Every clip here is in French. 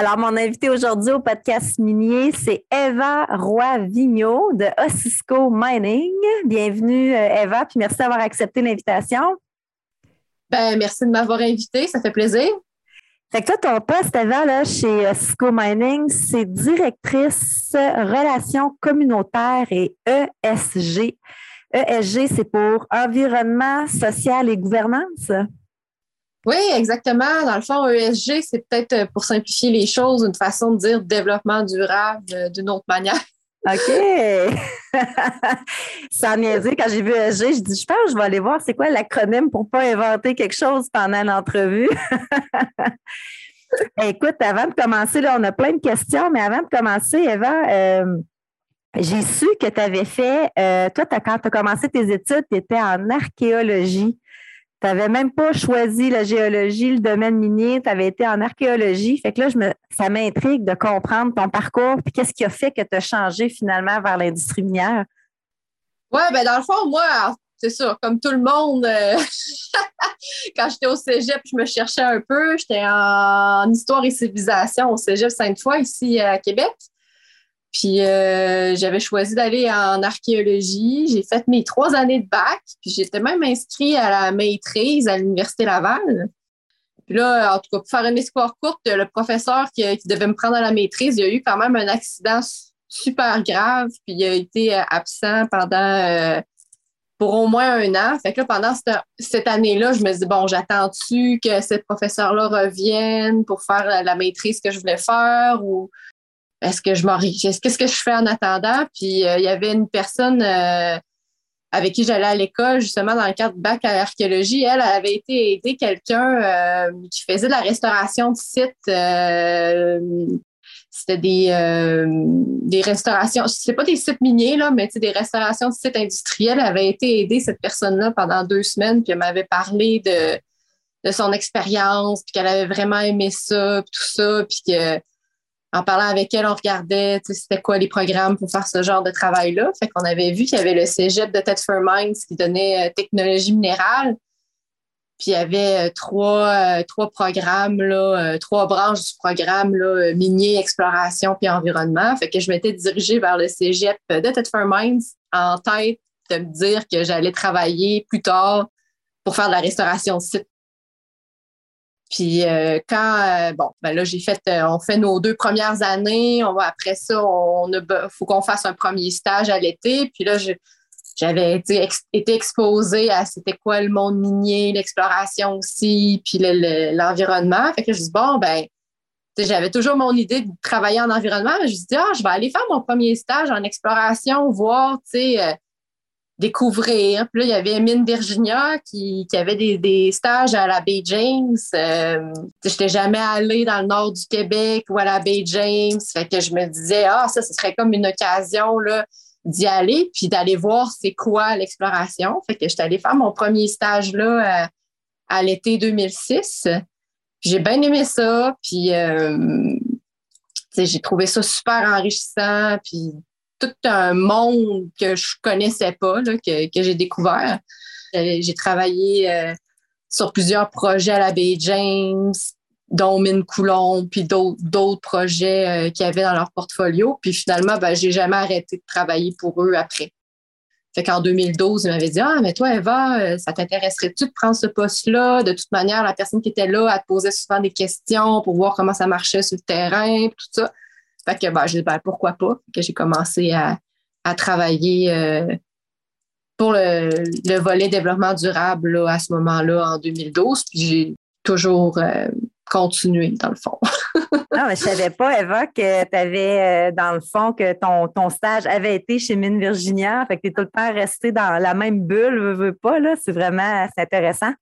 Alors, mon invité aujourd'hui au podcast minier, c'est Eva Roy-Vigneault de Ossisco Mining. Bienvenue, euh, Eva, puis merci d'avoir accepté l'invitation. Ben, merci de m'avoir invité, ça fait plaisir. Fait que toi, ton poste, Eva, là, chez Ossisco Mining, c'est directrice relations communautaires et ESG. ESG, c'est pour environnement, social et gouvernance? Oui, exactement. Dans le fond, ESG, c'est peut-être euh, pour simplifier les choses, une façon de dire développement durable euh, d'une autre manière. OK. Sans niaiser, quand j'ai vu ESG, je dis, je pense que je vais aller voir c'est quoi l'acronyme pour ne pas inventer quelque chose pendant l'entrevue. Écoute, avant de commencer, là, on a plein de questions, mais avant de commencer, Eva, euh, j'ai su que tu avais fait, toi, quand tu as commencé tes études, tu étais en archéologie. Tu n'avais même pas choisi la géologie, le domaine minier, tu avais été en archéologie. Fait que là, me, ça m'intrigue de comprendre ton parcours, puis qu'est-ce qui a fait que tu as changé finalement vers l'industrie minière? Oui, ben dans le fond, moi, c'est sûr, comme tout le monde, euh, quand j'étais au cégep, je me cherchais un peu. J'étais en histoire et civilisation au cégep Sainte-Foy, ici à Québec. Puis euh, j'avais choisi d'aller en archéologie. J'ai fait mes trois années de bac, puis j'étais même inscrit à la maîtrise à l'Université Laval. Puis là, en tout cas, pour faire une histoire courte, le professeur qui, devait me prendre à la maîtrise, il a eu quand même un accident super grave, puis il a été absent pendant euh, pour au moins un an. Fait que là, pendant cette, cette année-là, je me dis bon, j'attends-tu que ce professeur-là revienne pour faire la maîtrise que je voulais faire ou est-ce que je m'enrichis? Qu'est-ce que je fais en attendant? Puis euh, il y avait une personne euh, avec qui j'allais à l'école, justement, dans le cadre de bac à archéologie. Elle, avait été aidée quelqu'un euh, qui faisait de la restauration de sites. c'était des, des restaurations, c'est pas des sites miniers, là, mais des restaurations de sites industriels. Elle avait été aidée, cette personne-là, pendant deux semaines, puis elle m'avait parlé de, de son expérience, puis qu'elle avait vraiment aimé ça, puis tout ça, puis que en parlant avec elle, on regardait c'était quoi les programmes pour faire ce genre de travail-là. Fait qu'on avait vu qu'il y avait le cégep de Thetford Mines qui donnait euh, technologie minérale. Puis il y avait euh, trois, euh, trois programmes, trois branches du programme là, minier, exploration puis environnement. Fait que je m'étais dirigée vers le cégep de Thetford Mines en tête de me dire que j'allais travailler plus tard pour faire de la restauration de site puis euh, quand, euh, bon, ben là, j'ai fait, euh, on fait nos deux premières années. Après ça, on faut qu'on fasse un premier stage à l'été. Puis là, j'avais été, exposée à c'était quoi le monde minier, l'exploration aussi, puis l'environnement. fait que je dis, bon, ben, j'avais toujours mon idée de travailler en environnement. Je me dis, ah, je vais aller faire mon premier stage en exploration, voir, tu sais, découvrir. Puis là, il y avait Mine Virginia qui, qui avait des, des, stages à la Bay James. Euh, je n'étais jamais allée dans le nord du Québec ou à la Bay James. Fait que je me disais, ah, ça, ce serait comme une occasion là, d'y aller puis d'aller voir c'est quoi l'exploration. Fait que j'étais allée faire mon premier stage là euh, à, l'été 2006. J'ai bien aimé ça. Puis, euh, j'ai trouvé ça super enrichissant. Puis tout un monde que je connaissais pas, que, j'ai découvert. J'ai travaillé euh, sur plusieurs projets à la Bay James, dont Mine Coulomb, puis d'autres projets euh, qu'ils avaient dans leur portfolio. Puis finalement, ben, j'ai jamais arrêté de travailler pour eux après. Fait qu'en 2012, ils m'avaient dit Ah, mais toi, Eva, euh, ça t'intéresserait-tu de prendre ce poste-là? De toute manière, la personne qui était là, elle te posait souvent des questions pour voir comment ça marchait sur le terrain, tout ça. Fait que ben, je ben, pourquoi pas? Que j'ai commencé à, travailler euh, pour le, volet développement durable à ce moment-là en 2012. Puis j'ai toujours euh, continué, dans le fond. non, mais je savais pas, Eva, que tu avais, euh, dans le fond, que ton, ton stage avait été chez Mine Virginia. Fait que tu es tout le temps resté dans la même bulle, veux, veux pas, là. C'est vraiment intéressant.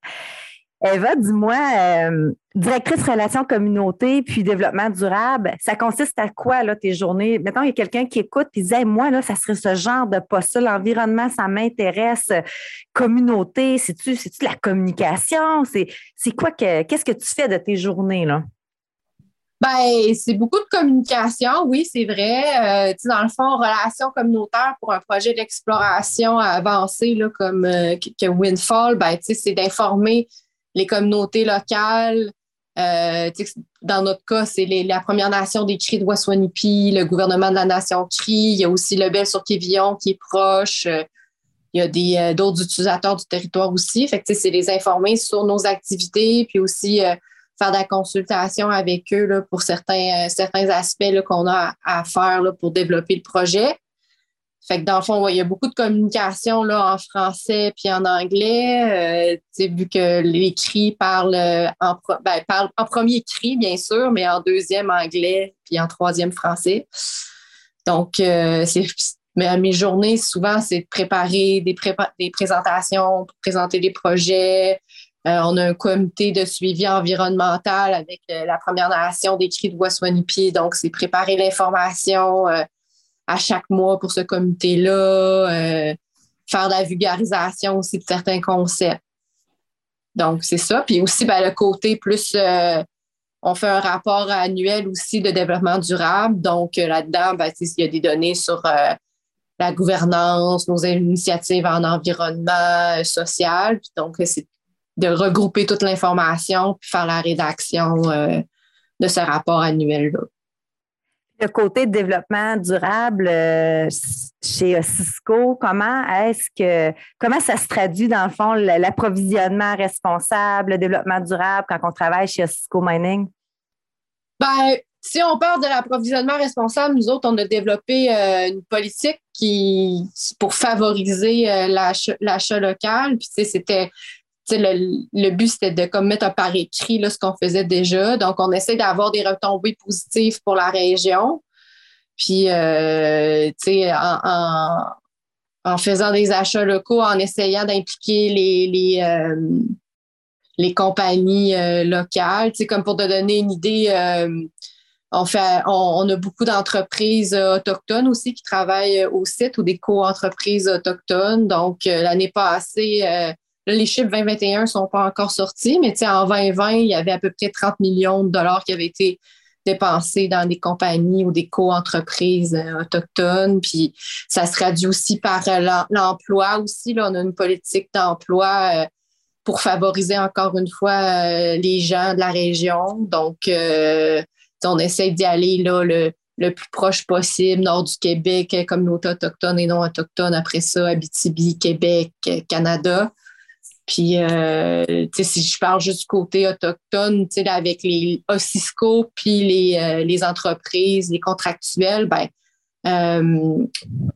Eva, dis-moi, euh, directrice relations communauté puis développement durable, ça consiste à quoi là, tes journées? Maintenant, il y a quelqu'un qui écoute et dit Moi, là, ça serait ce genre de poste l'environnement, ça m'intéresse. Communauté, c'est-tu, c'est-tu la communication? C'est, c'est quoi que qu'est-ce que tu fais de tes journées? Là? Ben, c'est beaucoup de communication, oui, c'est vrai. Euh, dans le fond, relations communautaires pour un projet d'exploration avancé là, comme euh, que Windfall, ben, c'est d'informer les communautés locales. Euh, dans notre cas, c'est la Première Nation des Cris de Waswanipi, le gouvernement de la Nation Cri. Il y a aussi le Bel sur Kévillon qui est proche. Euh, il y a euh, d'autres utilisateurs du territoire aussi. Fait c'est les informer sur nos activités, puis aussi faire de la consultation avec eux là, pour certains, certains aspects qu'on a à, faire là, pour développer le projet. Fait que dans le fond, il y a beaucoup de communication là, en français puis en anglais. Euh, vu que les en, ben, parlent en premier cri, bien sûr, mais en deuxième anglais puis en troisième français. Donc, euh, c'est mais mes journées, souvent, c'est de préparer des, des présentations pour présenter des projets. Euh, on a un comité de suivi environnemental avec euh, la Première Nation des cris de Waswanipi. Donc, c'est préparer l'information, à chaque mois pour ce comité-là, euh, faire de la vulgarisation aussi de certains concepts. Donc, c'est ça. Puis aussi, ben, le côté plus, euh, on fait un rapport annuel aussi de développement durable. Donc, euh, là-dedans, ben, il y a des données sur la gouvernance, nos initiatives en environnement social. donc, c'est de regrouper toute l'information puis faire la rédaction de ce rapport annuel-là. Le côté développement durable euh, chez Cisco, comment est-ce que comment ça se traduit dans le fond l'approvisionnement responsable, le développement durable quand on travaille chez Cisco Mining? Ben, si on parle de l'approvisionnement responsable, nous autres, on a développé euh, une politique qui pour favoriser euh, l'achat local. Puis c'était le, but, c'était de comme, mettre par écrit là, ce qu'on faisait déjà. Donc, on essaie d'avoir des retombées positives pour la région. Puis, euh, en, en, faisant des achats locaux, en essayant d'impliquer les, les, euh, les compagnies euh, locales. Comme pour te donner une idée, on, on, a beaucoup d'entreprises autochtones aussi qui travaillent au site ou des co-entreprises autochtones. Donc, l'année passée, les chiffres 2021 ne sont pas encore sortis, mais en 2020, il y avait à peu près 30 millions de dollars qui avaient été dépensés dans des compagnies ou des co-entreprises euh, autochtones. Puis ça se traduit aussi par euh, l'emploi aussi. Là, on a une politique d'emploi euh, pour favoriser encore une fois les gens de la région. Donc, on essaie d'y aller là, le, le plus proche possible, nord du Québec, communauté autochtone et non autochtone. Après ça, Abitibi, Québec, Canada. Puis, euh, si je parle juste du côté autochtone, avec les OCISCO puis les, euh, les entreprises, les contractuels, ben, euh,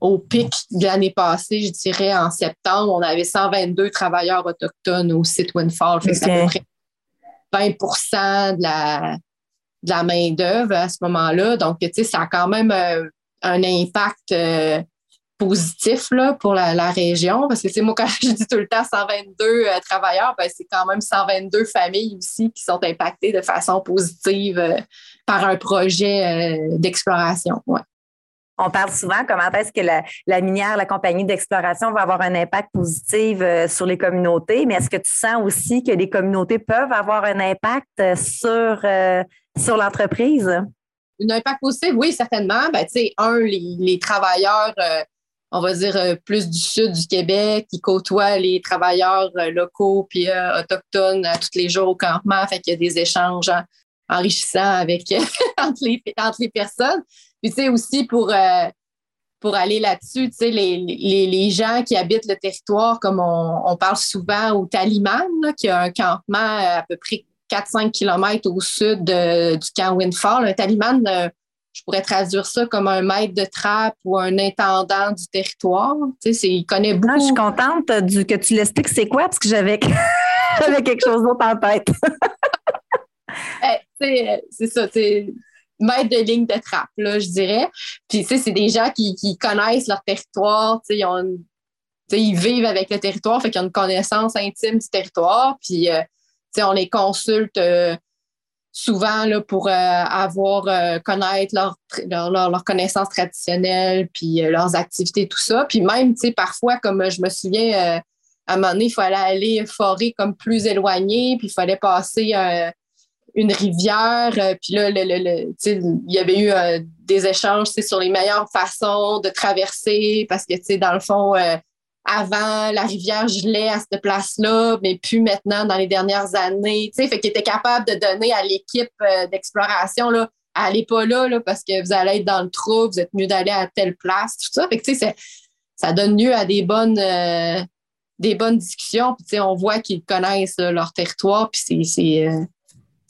au pic de l'année passée, je dirais en septembre, on avait 122 travailleurs autochtones au site Windfall. c'est à peu près 20 de la, de la main-d'œuvre à ce moment-là. Donc, ça a quand même un impact positif là, pour la, région. Parce que c'est moi, quand je dis tout le temps 122 euh, travailleurs, ben, c'est quand même 122 familles aussi qui sont impactées de façon positive euh, par un projet euh, d'exploration. On parle souvent comment est-ce que la, minière, la compagnie d'exploration va avoir un impact positif sur les communautés, mais est-ce que tu sens aussi que les communautés peuvent avoir un impact sur, sur l'entreprise? Un impact positif, oui, certainement. Ben, un, les, les travailleurs on va dire, euh, plus du sud du Québec, qui côtoie les travailleurs euh, locaux puis euh, autochtones tous les jours au campement. Fait qu'il y a des échanges enrichissants avec, entre, les, entre les personnes. Puis, tu sais, aussi pour, pour aller là-dessus, tu sais, les, les, les, gens qui habitent le territoire, comme on, on parle souvent au Taliman, qui a un campement à peu près 4-5 km au sud du camp Windfall. Un Taliman, je pourrais traduire ça comme un maître de trappe ou un intendant du territoire. Tu sais, il connaît beaucoup. Ah, je suis contente du, que tu l'expliques c'est quoi, parce que j'avais, quelque chose d'autre en tête. Eh, c'est ça, maître de ligne de trappe, là, je dirais. Puis, tu sais, c'est des gens qui, connaissent leur territoire, tu sais, ils, vivent avec le territoire, fait qu'ils ont une connaissance intime du territoire. Puis, euh, on les consulte souvent là, pour avoir, connaître leur, leur, leur, connaissances traditionnelles, puis leurs activités, tout ça. Puis même, parfois, comme je me souviens, à un moment donné, il fallait aller forer comme plus éloigné, puis il fallait passer une rivière. Euh, puis là, il y avait eu euh, des échanges sur les meilleures façons de traverser parce que, dans le fond, euh, avant, la rivière gelait à cette place-là, mais plus maintenant, dans les dernières années. Fait qu'il était capable de donner à l'équipe d'exploration, là, allez pas là, là, parce que vous allez être dans le trou, vous êtes mieux d'aller à telle place, tout ça. Fait que, ça donne lieu à des bonnes, des bonnes discussions. Puis, on voit qu'ils connaissent leur territoire, puis c'est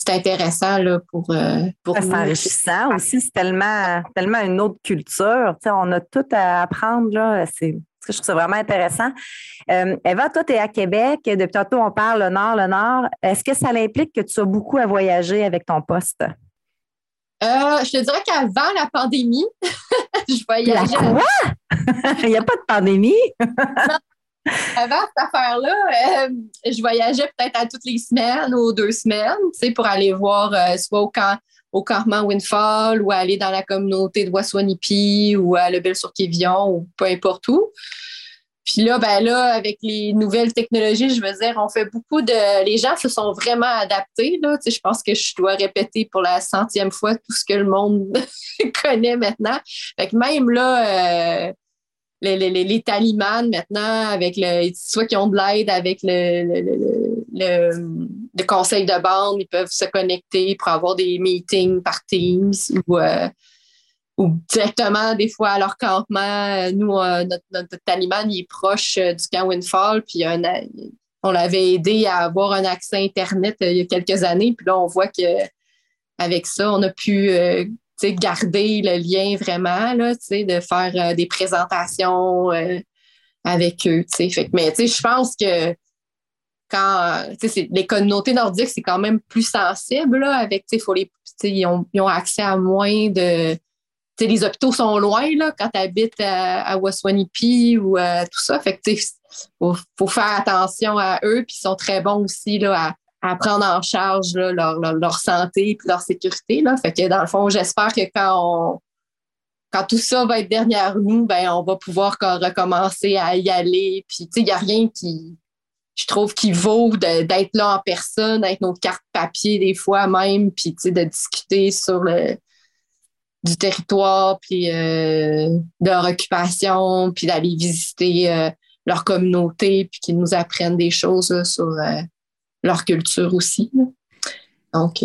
c'est intéressant là, pour, euh, pour C'est enrichissant aussi. C'est tellement, tellement une autre culture. on a tout à apprendre. Là. C'est, je trouve ça vraiment intéressant. Euh, Eva, toi, tu es à Québec. Depuis tantôt, on parle le Nord, le Nord. Est-ce que ça implique que tu as beaucoup à voyager avec ton poste? Euh, je te dirais qu'avant la pandémie, je voyageais. La quoi? Il n'y a pas de pandémie? Avant cette affaire-là, euh, je voyageais peut-être à toutes les semaines ou deux semaines, tu pour aller voir euh, soit au camp au campement Windfall ou aller dans la communauté de Waswanipi ou à Lebel-sur-Quévillon ou peu importe où. Puis là, ben là, avec les nouvelles technologies, je veux dire, on fait beaucoup de. Les gens se sont vraiment adaptés. Là. Tu sais, je pense que je dois répéter pour la centième fois tout ce que le monde connaît maintenant. Fait même là, euh, les, les, les, talimans maintenant, avec le, soit qui ont de l'aide avec le, le, conseil de bande, ils peuvent se connecter pour avoir des meetings par Teams ou, euh, directement des fois à leur campement. Nous, euh, notre, notre, taliman il est proche euh, du camp Windfall, puis on l'avait aidé à avoir un accès Internet il y a quelques années, puis là, on voit que avec ça, on a pu garder le lien vraiment, là, de faire euh, des présentations euh, avec eux. Mais je pense que quand les communautés nordiques, c'est quand même plus sensible là, avec faut les, ils ont, ils, ont, accès à moins de. Les hôpitaux sont loin là, quand tu habites à, Waswanipi ou à tout ça. Fait que faut, faut faire attention à eux, puis ils sont très bons aussi là, à, à prendre en charge leur, leur, santé et leur sécurité. Là. Fait que dans le fond, j'espère que quand quand tout ça va être derrière nous, ben on va pouvoir recommencer à y aller. Puis il n'y a rien qui je trouve qui vaut d'être là en personne, avec nos cartes papier des fois même, puis de discuter sur le du territoire, puis euh, de leur occupation, puis d'aller visiter euh, leur communauté, puis qu'ils nous apprennent des choses sur euh, leur culture aussi. Donc,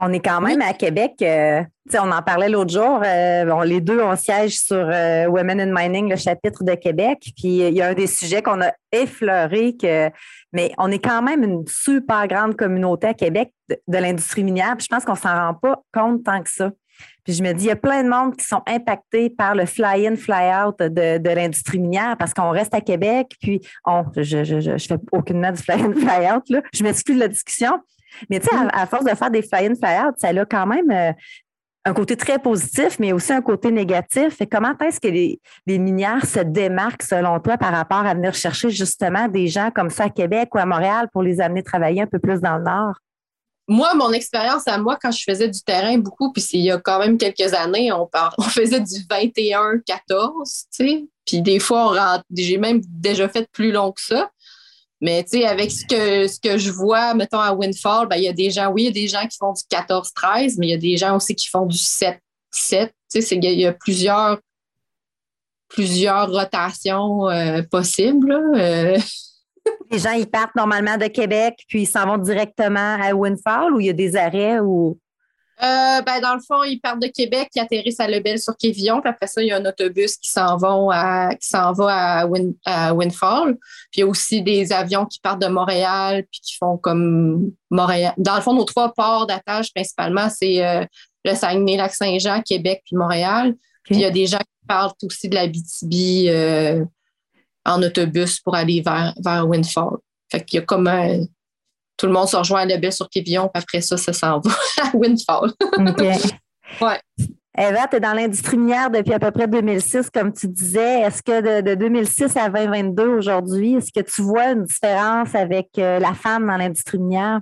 on est quand même à Québec. Euh, on en parlait l'autre jour. Euh, les deux, on siège sur Women in Mining, le chapitre de Québec. Puis il y a un des sujets qu'on a effleuré, que, mais on est quand même une super grande communauté à Québec de, l'industrie minière. Puis je pense qu'on ne s'en rend pas compte tant que ça. Puis je me dis, il y a plein de monde qui sont impactés par le fly-in, fly-out de, l'industrie minière parce qu'on reste à Québec, puis on, je ne fais aucune du fly-in, fly-out, je m'exclus de la discussion. Mais tu sais, à, force de faire des fly-in, fly-out, ça a quand même euh, un côté très positif, mais aussi un côté négatif. Et comment est-ce que les, les, minières se démarquent, selon toi, par rapport à venir chercher justement des gens comme ça à Québec ou à Montréal pour les amener travailler un peu plus dans le Nord? moi, mon expérience à moi, quand je faisais du terrain beaucoup, puis il y a quand même quelques années, on, on faisait du 21-14, tu sais. Puis des fois, j'ai même déjà fait plus long que ça. Mais tu sais, avec ce que, ce que je vois, mettons, à Windfall, ben, il y a des gens, oui, il y a des gens qui font du 14-13, mais il y a des gens aussi qui font du 7-7. Tu sais, il y, a plusieurs, plusieurs rotations euh, possibles. Euh, les gens, ils partent normalement de Québec, puis ils s'en vont directement à Windfall ou il y a des arrêts ou? Euh, ben, dans le fond, ils partent de Québec, ils atterrissent à Lebel sur Quévillon, puis après ça, il y a un autobus qui s'en va qui s'en va à, Windfall. Puis il y a aussi des avions qui partent de Montréal, puis qui font comme Montréal. Dans le fond, nos trois ports d'attache principalement, c'est euh, le Saguenay, Lac-Saint-Jean, Québec, puis Montréal. Puis il y a des gens qui partent aussi de la BTB, euh, en autobus pour aller vers, vers Windfall. Fait qu'il y a comme un, tout le monde se rejoint à Lebel sur Quévillon, puis après ça, ça s'en va à Windfall. OK. ouais. Eva, tu es dans l'industrie minière depuis à peu près 2006, comme tu disais. Est-ce que de, 2006 à 2022 aujourd'hui, est-ce que tu vois une différence avec euh, la femme dans l'industrie minière?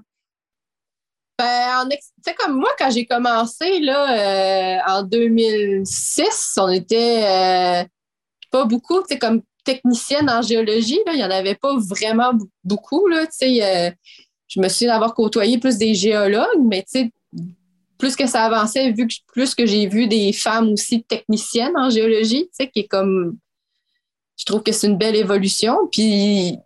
Ben, en comme moi, quand j'ai commencé là, euh, en 2006, on était euh, pas beaucoup, tu comme technicienne en géologie, là, il n'y en avait pas vraiment beaucoup. Là, euh, je me souviens d'avoir côtoyé plus des géologues, mais plus que ça avançait, vu que plus que j'ai vu des femmes aussi techniciennes en géologie, qui est comme je trouve que c'est une belle évolution. Puis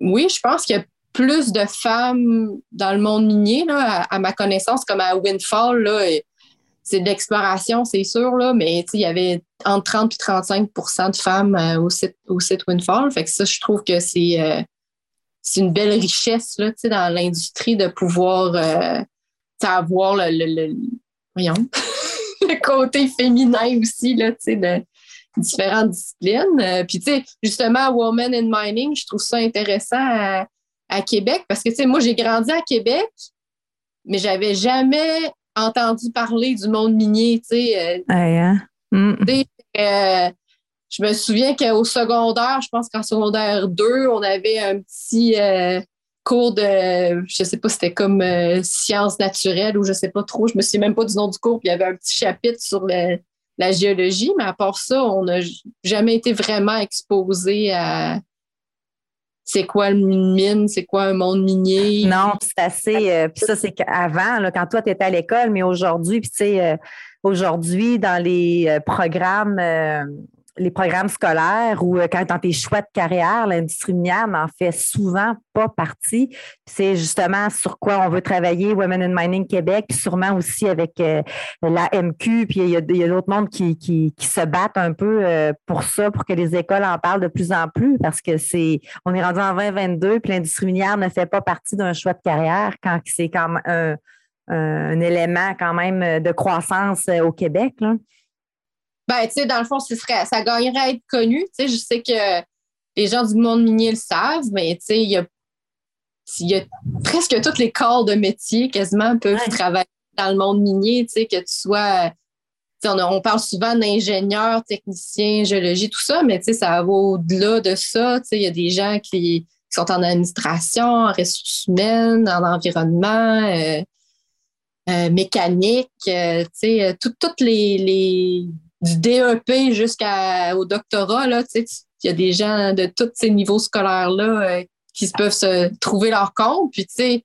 oui, je pense qu'il y a plus de femmes dans le monde minier, là, à, ma connaissance, comme à Windfall. Là, c'est de l'exploration, c'est sûr, là, mais il y avait entre 30 et 35% de femmes euh, au, site, au site Windfall. Fait que ça, je trouve que c'est euh, une belle richesse là, dans l'industrie de pouvoir euh, avoir le, le, le côté féminin aussi là, de, différentes disciplines. Euh, puis, justement, Women in Mining, je trouve ça intéressant à, Québec parce que, moi, j'ai grandi à Québec, mais j'avais jamais entendu parler du monde minier, tu sais. Euh, hein? mm. Euh, je me souviens qu'au secondaire, je pense qu'en secondaire 2, on avait un petit cours de, je sais pas, c'était comme sciences naturelles ou je sais pas trop, je me souviens même pas du nom du cours, puis il y avait un petit chapitre sur la géologie, mais à part ça, on n'a jamais été vraiment exposé à c'est quoi une mine, c'est quoi un monde minier. Non, c'est assez. Euh, puis ça, c'est qu'avant, quand toi, tu étais à l'école, mais aujourd'hui, puis tu sais, euh, aujourd'hui, dans les euh, programmes les programmes scolaires ou euh, quand dans tes choix de carrière, l'industrie minière n'en fait souvent pas partie. C'est justement sur quoi on veut travailler, Women in Mining Québec, puis sûrement aussi avec euh, la MQ, puis il y a, d'autres mondes qui, qui, se battent un peu euh, pour ça, pour que les écoles en parlent de plus en plus, parce que c'est on est rendu en 2022, puis l'industrie minière ne fait pas partie d'un choix de carrière quand c'est quand même un, un, élément quand même de croissance au Québec. Là. Ben, tu sais, dans le fond, ce serait, ça gagnerait à être connu. Tu sais, je sais que les gens du monde minier le savent, mais tu sais, il y a, y a, presque tous les corps de métier quasiment peuvent travailler dans le monde minier, tu sais, que tu sois. On, on, parle souvent d'ingénieurs, techniciens, géologie, tout ça, mais ça va au-delà de ça. Il y a des gens qui, sont en administration, en ressources humaines, en environnement, euh, euh, mécanique, euh, sais, toutes les du DEP jusqu'au doctorat, il y a des gens de tous ces niveaux scolaires-là euh, qui peuvent se trouver leur compte. Puis, tu sais,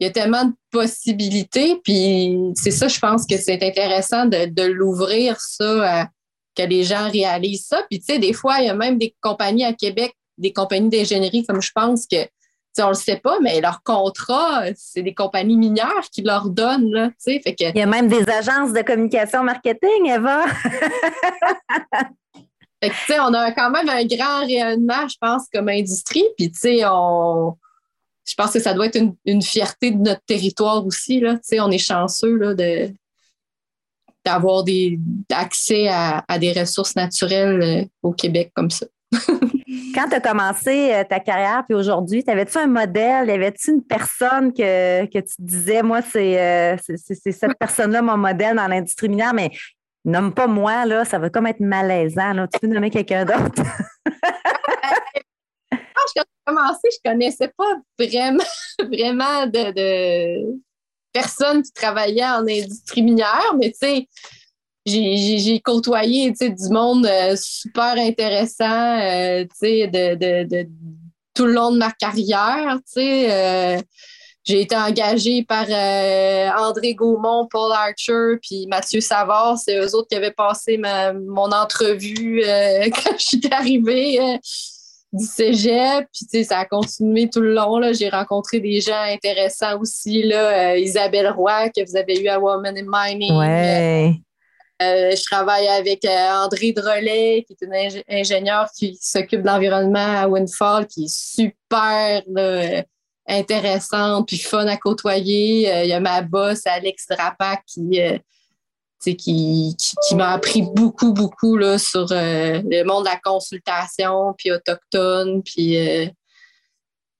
il y a tellement de possibilités. Puis, c'est ça, je pense que c'est intéressant de, l'ouvrir, ça, que les gens réalisent ça. Puis, tu sais, des fois, il y a même des compagnies à Québec, des compagnies d'ingénierie, comme je pense que on le sait pas, mais leur contrat, c'est des compagnies minières qui leur donnent. Là, fait que... Il y a même des agences de communication marketing, Eva. fait que, on a quand même un grand rayonnement, je pense, comme industrie. Puis, on... je pense que ça doit être une, fierté de notre territoire aussi. Là, on est chanceux là, de, d'avoir des, accès à, à, des ressources naturelles euh, au Québec comme ça. Quand tu as commencé euh, ta carrière, puis aujourd'hui, avais-tu un modèle? Avais-tu une personne que, tu te disais, moi, euh, c'est cette personne-là mon modèle dans l'industrie minière, mais nomme pas moi, là, ça va comme être malaisant. Tu peux nommer quelqu'un d'autre? Quand j'ai commencé, je connaissais pas vraiment, vraiment de, de personnes qui travaillaient en industrie minière, mais tu sais, j'ai côtoyé du monde euh, super intéressant euh, de, de, de, tout le long de ma carrière. Euh, j'ai été engagée par André Gaumont, Paul Archer, puis Mathieu Savard. C'est eux autres qui avaient passé ma, mon entrevue quand je suis arrivée du cégep. Puis, ça a continué tout le long. J'ai rencontré des gens intéressants aussi. Là, Isabelle Roy, que vous avez eu à Women in Mining. Ouais. Euh, je travaille avec euh, André Drolet, qui est une ingénieure qui s'occupe de l'environnement à Windfall, qui est super intéressante puis fun à côtoyer. Euh, il y a ma boss, Alex Drapac, qui, qui, m'a appris beaucoup, beaucoup là, sur le monde de la consultation, puis autochtone. Puis,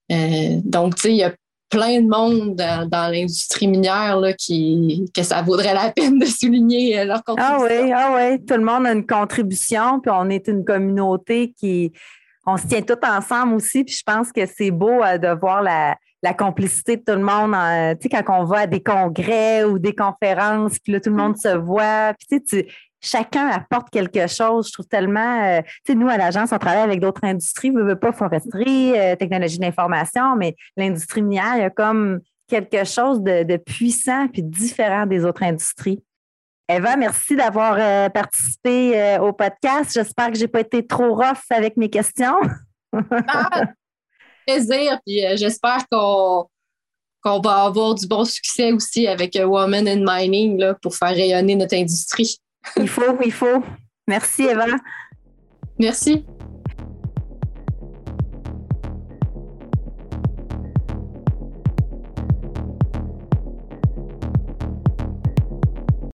donc, il y a plein de monde dans, l'industrie minière là, qui, que ça vaudrait la peine de souligner euh, leur contribution. Ah oui, ah oui, tout le monde a une contribution, puis on est une communauté qui, on se tient tout ensemble aussi, puis je pense que c'est beau euh, de voir la, la complicité de tout le monde. tu sais, quand on va à des congrès ou des conférences, puis là, tout le monde se voit. Puis tu sais, chacun apporte quelque chose. Je trouve tellement, euh, tu sais, nous, à l'agence, on travaille avec d'autres industries, ne veut pas foresterie, euh, technologie d'information, mais l'industrie minière, il y a comme quelque chose de, puissant puis différent des autres industries. Eva, merci d'avoir euh, participé au podcast. J'espère que je n'ai pas été trop rough avec mes questions. ah, plaisir, puis j'espère qu'on va avoir du bon succès aussi avec Women in Mining là, pour faire rayonner notre industrie. Il faut, il faut. Merci, Eva. Merci.